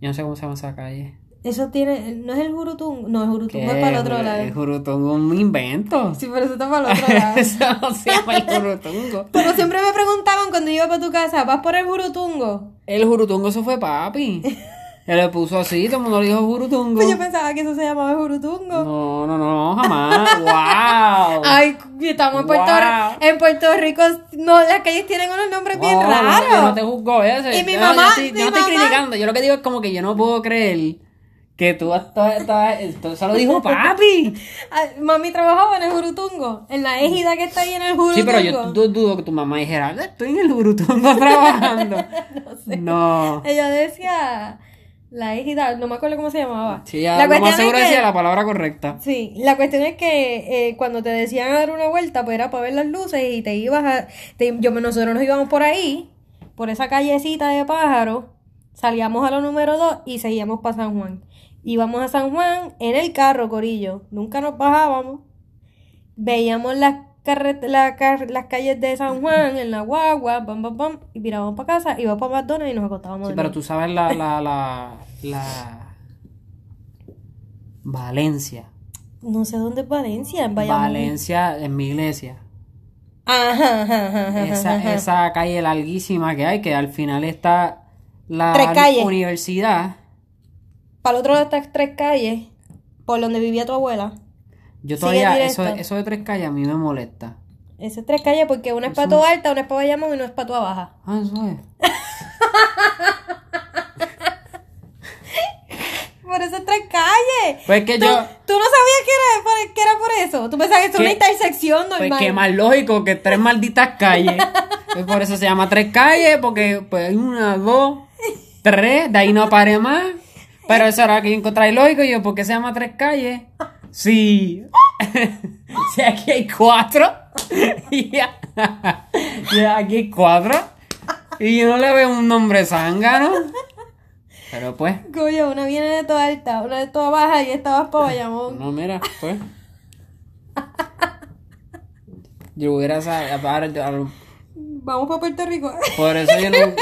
Yo no sé cómo se llama esa calle. Eso tiene, no es el Jurutungo, no, el Jurutungo es para el otro El lado. Jurutungo es un invento. Sí, pero eso está para el otro lado. Eso no se llama el Jurutungo. Pero siempre me preguntaban cuando iba para tu casa, ¿vas por el Jurutungo? El Jurutungo eso fue papi. Él le puso así, todo el mundo le dijo Jurutungo. Pues yo pensaba que eso se llamaba Jurutungo. No, no, no, jamás. ¡Wow! Ay, estamos en Puerto, Wow. en Puerto Rico, no, las calles tienen unos nombres bien No, no, raros. no te juzgo ese. Y mi Yo- mamá- Yo, estoy, no estoy mamá- criticando. Yo lo que digo es como que yo no puedo creer que tú Eso lo dijo papi. Mami trabajaba en el Jurutungo, en la égida que está ahí en el Jurutungo. Sí, pero yo du- dudo que tu mamá dijera, estoy en el Jurutungo trabajando. no Ella decía, la égida, no me acuerdo cómo se llamaba. Sí, ya La lo cuestión más seguro es que- decía la palabra correcta. Sí, la cuestión es que eh, cuando te decían a dar una vuelta, pues era para ver las luces y te ibas a... te- yo, nosotros nos íbamos por ahí, por esa callecita de pájaros, salíamos a la número 2 y seguíamos para San Juan. Íbamos a San Juan en el carro, Corillo. Nunca nos bajábamos. Veíamos las, la car- las calles de San Juan en la guagua, pam, pam, pam, y mirábamos para casa, íbamos para McDonald's y nos acostábamos. Sí, de pero nuevo. tú sabes la, la, la, la... Valencia. No sé dónde es Valencia, en. Valencia en mi iglesia. Ajá, ajá, ajá, Esa, esa calle larguísima que hay, que al final está la Tres universidad. Para el otro lado de estas tres calles, por donde vivía tu abuela. Yo todavía, eso, eso de tres calles a mí me molesta. Esas tres calles, porque una es para alta, una es para Bayamón y una es para tu baja. Ah, eso es. por eso es tres calles. Pues que ¿Tú, yo. tú no sabías que era, por, que era por eso. Tú pensabas que es una intersección normal. Pues que más lógico que tres malditas calles. Pues por eso se llama tres calles, porque pues hay una, dos, tres, de ahí no pare más. Pero eso era que encontrar lógico. Y yo, ¿por qué se llama tres calles? Sí. si aquí hay cuatro. y ya. y aquí hay cuatro. Y yo no le veo un nombre zángano. Pero pues. Coño, una viene de toda alta, una de toda baja y esta vas para Bayamón. No, mira, pues. Yo hubiera sabido. ahora yo- Vamos para Puerto Rico. Por eso yo no.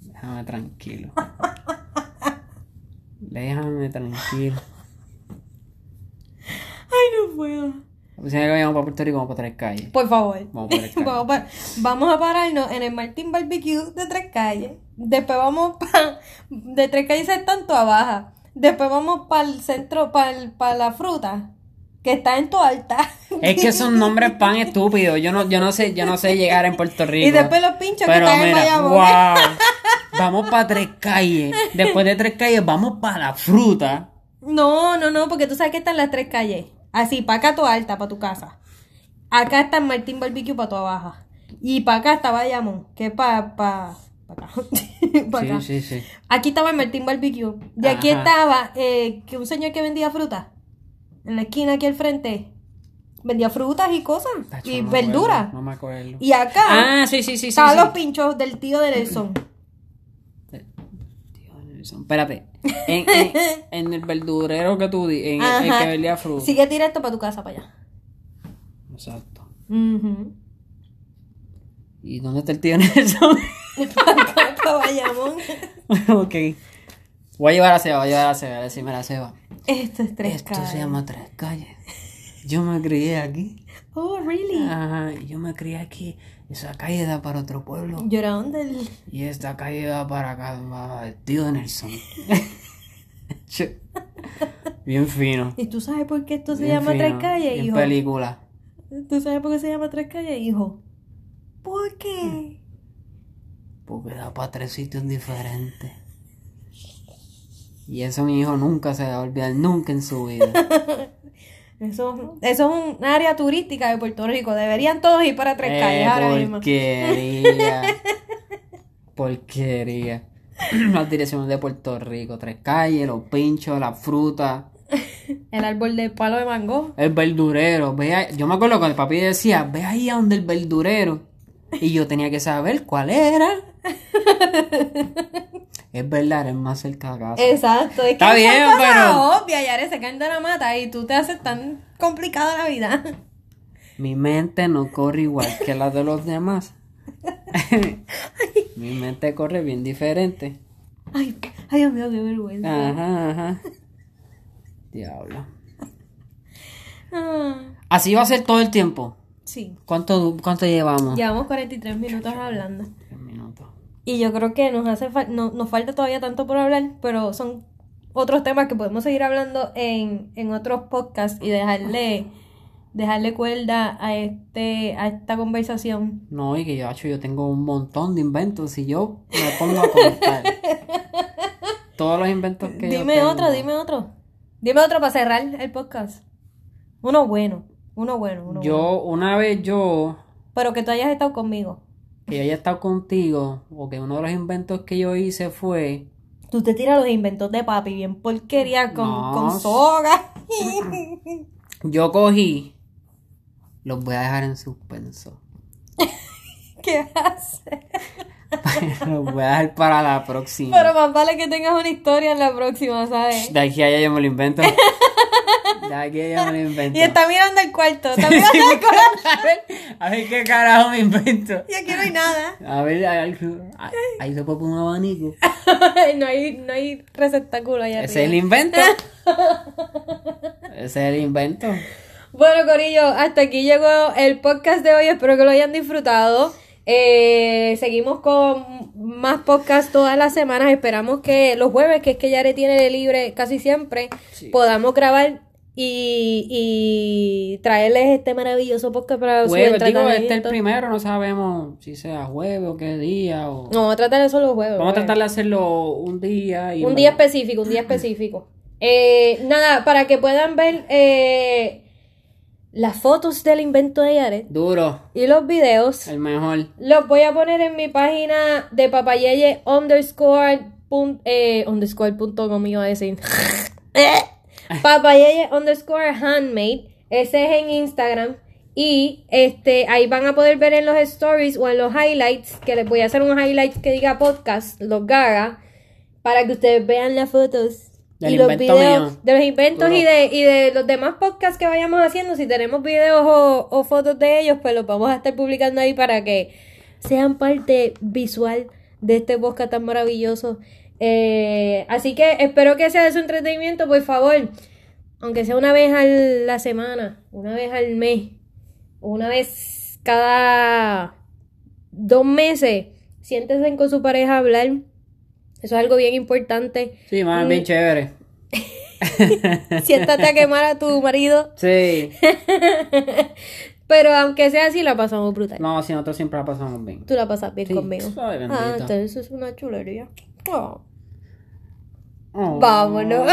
Déjame tranquilo. Déjame tranquilo. Ay, no puedo. Si me vamos para Puerto Rico, vamos para tres calles. Por favor. Vamos por el carro. vamos, a pararnos en el Martín Barbecue de Tres Calles. Después vamos pa, de Tres Calles está en Toa Baja. Después vamos para el centro, para la fruta, que está en Toa Alta. Es que son nombres pan estúpidos. Yo no, yo no sé, yo no sé llegar en Puerto Rico. Y después los pinchos que están en mira, Bayamón. wow. Vamos para tres calles. Después de tres calles, vamos para la fruta. No, no, no, porque tú sabes que están las tres calles. Así, para acá Toa Alta, para tu casa. Acá está Martín Barbecue para Toa Baja. Y para acá está Bayamón, que es para pa, pa acá. Pa' acá. Sí, sí, sí. Aquí estaba el Martín Barbecue. De aquí Ajá. estaba eh, que un señor que vendía fruta. En la esquina aquí al frente. Vendía frutas y cosas. Tacho, y no verduras. No me acuerdo. Y acá Ah, sí, sí, sí, estaban sí. los pinchos del tío de Nelson. Dios, Nelson, Espérate. En, en, en el verdurero que tú di, en el- que vendía fruta. Sigue directo para tu casa, para allá. Exacto. ¿Y dónde está el tío Nelson? para para Bayamón. ok. Voy a llevar a Seba, voy a llevar a Seba, a decirme la Seba. Esto es tres Esto calles. se llama Tres Calles. Yo me crié aquí. Oh, really? Ajá, y yo me crié aquí. Esa calle da para otro pueblo. Lloraron del. Y esta calle da para acá, tío Nelson. Bien fino. ¿Y tú sabes por qué esto se bien llama fino, tres calles, hijo? película. ¿Tú sabes por qué se llama tres calles, hijo? ¿Por qué? Porque da para tres sitios diferentes. Y eso mi hijo nunca se va a olvidar, nunca en su vida. Eso, eso es un área turística de Puerto Rico. Deberían todos ir para tres calles Eh, ahora mismo. porquería. porquería. Las direcciones de Puerto Rico, tres calles, los pinchos, la fruta, El árbol de palo de mango. el verdurero. Ve ahí- Yo me acuerdo cuando el papi decía, ve ahí a donde el verdurero. Y yo tenía que saber cuál era. es verdad, es más cerca de casa. Exacto. Es Está bien, pero- obvias, ya se caen de la mata y tú te haces tan complicada la vida. Mi mente no corre igual que la de los demás. Mi mente corre bien diferente. Ay, ay, Dios mío, qué vergüenza. Ajá, ajá. Diablo. Ah, Así va a ser todo el tiempo. sí. ¿Cuánto, cuánto llevamos? Llevamos 43 minutos hablando. Tres minutos. Y yo creo que nos hace fal- no, nos falta todavía tanto por hablar, pero son otros temas que podemos seguir hablando en, en otros podcasts y dejarle dejarle cuerda a este a esta conversación. No, y que yo, yo tengo un montón de inventos. Si yo me pongo a contar todos los inventos que yo Dime tengo. otro, dime otro. Dime otro para cerrar el podcast. Uno bueno, uno bueno, uno bueno. Yo, una vez yo, Pero que tú hayas estado conmigo. que yo haya estado contigo, o que uno de los inventos que yo hice fue Tú te tiras los inventos de papi bien porquería con, No. con soga. Yo cogí, los voy a dejar en suspenso. ¿Qué haces? los voy a dejar para la próxima. Pero más vale que tengas una historia en la próxima, ¿sabes? De aquí a allá yo me lo invento. De aquí a allá me lo invento. Y está mirando el cuarto, está mirando Sí, el cuarto. a, ver, a ver qué carajo me invento. Y aquí no hay nada. A ver, hay algo- ahí- se puede poner un abanico. no hay, no hay receptáculo allá Ese es el invento. Ese es el invento. Bueno, Corillo, hasta aquí llegó el podcast de hoy. Espero que lo hayan disfrutado. Eh, seguimos con más podcasts todas las semanas. Esperamos que los jueves, que es que Yare tiene libre casi siempre, Sí. podamos grabar y, y traerles este maravilloso podcast para su Jueves, digo, este es el primero, no sabemos si sea jueves o qué día. O... No, vamos a tratar de solo juegos. Vamos a tratar de hacerlo un día. Y Un día específico, un día específico. Eh, nada, para que puedan ver eh, las fotos del invento de Yaret Duro, y los videos, el mejor. los voy a poner en mi página de papayeye underscore pun- eh, underscore punto com iba a decir. papayeye underscore handmade. Ese es en Instagram. Y este, ahí van a poder ver en los stories o en los highlights, que les voy a hacer un highlight que diga podcast, los gaga, para que ustedes vean las fotos Del y los videos mío. de los inventos y de, y de los demás podcasts que vayamos haciendo. Si tenemos videos o, o fotos de ellos, pues los vamos a estar publicando ahí para que sean parte visual de este podcast tan maravilloso. Eh, así que espero que sea de su entretenimiento, por favor. Aunque sea una vez a la semana, una vez al mes, una vez cada dos meses, siéntense con su pareja a hablar. Eso es algo bien importante. Sí, más Mm. bien chévere. Siéntate a quemar a tu marido. Sí. Pero aunque sea así, la pasamos brutal. No, si nosotros siempre la pasamos bien. Tú la pasas bien Sí, conmigo. ay, ah, entonces eso es una chulería. Oh. Oh. Vámonos.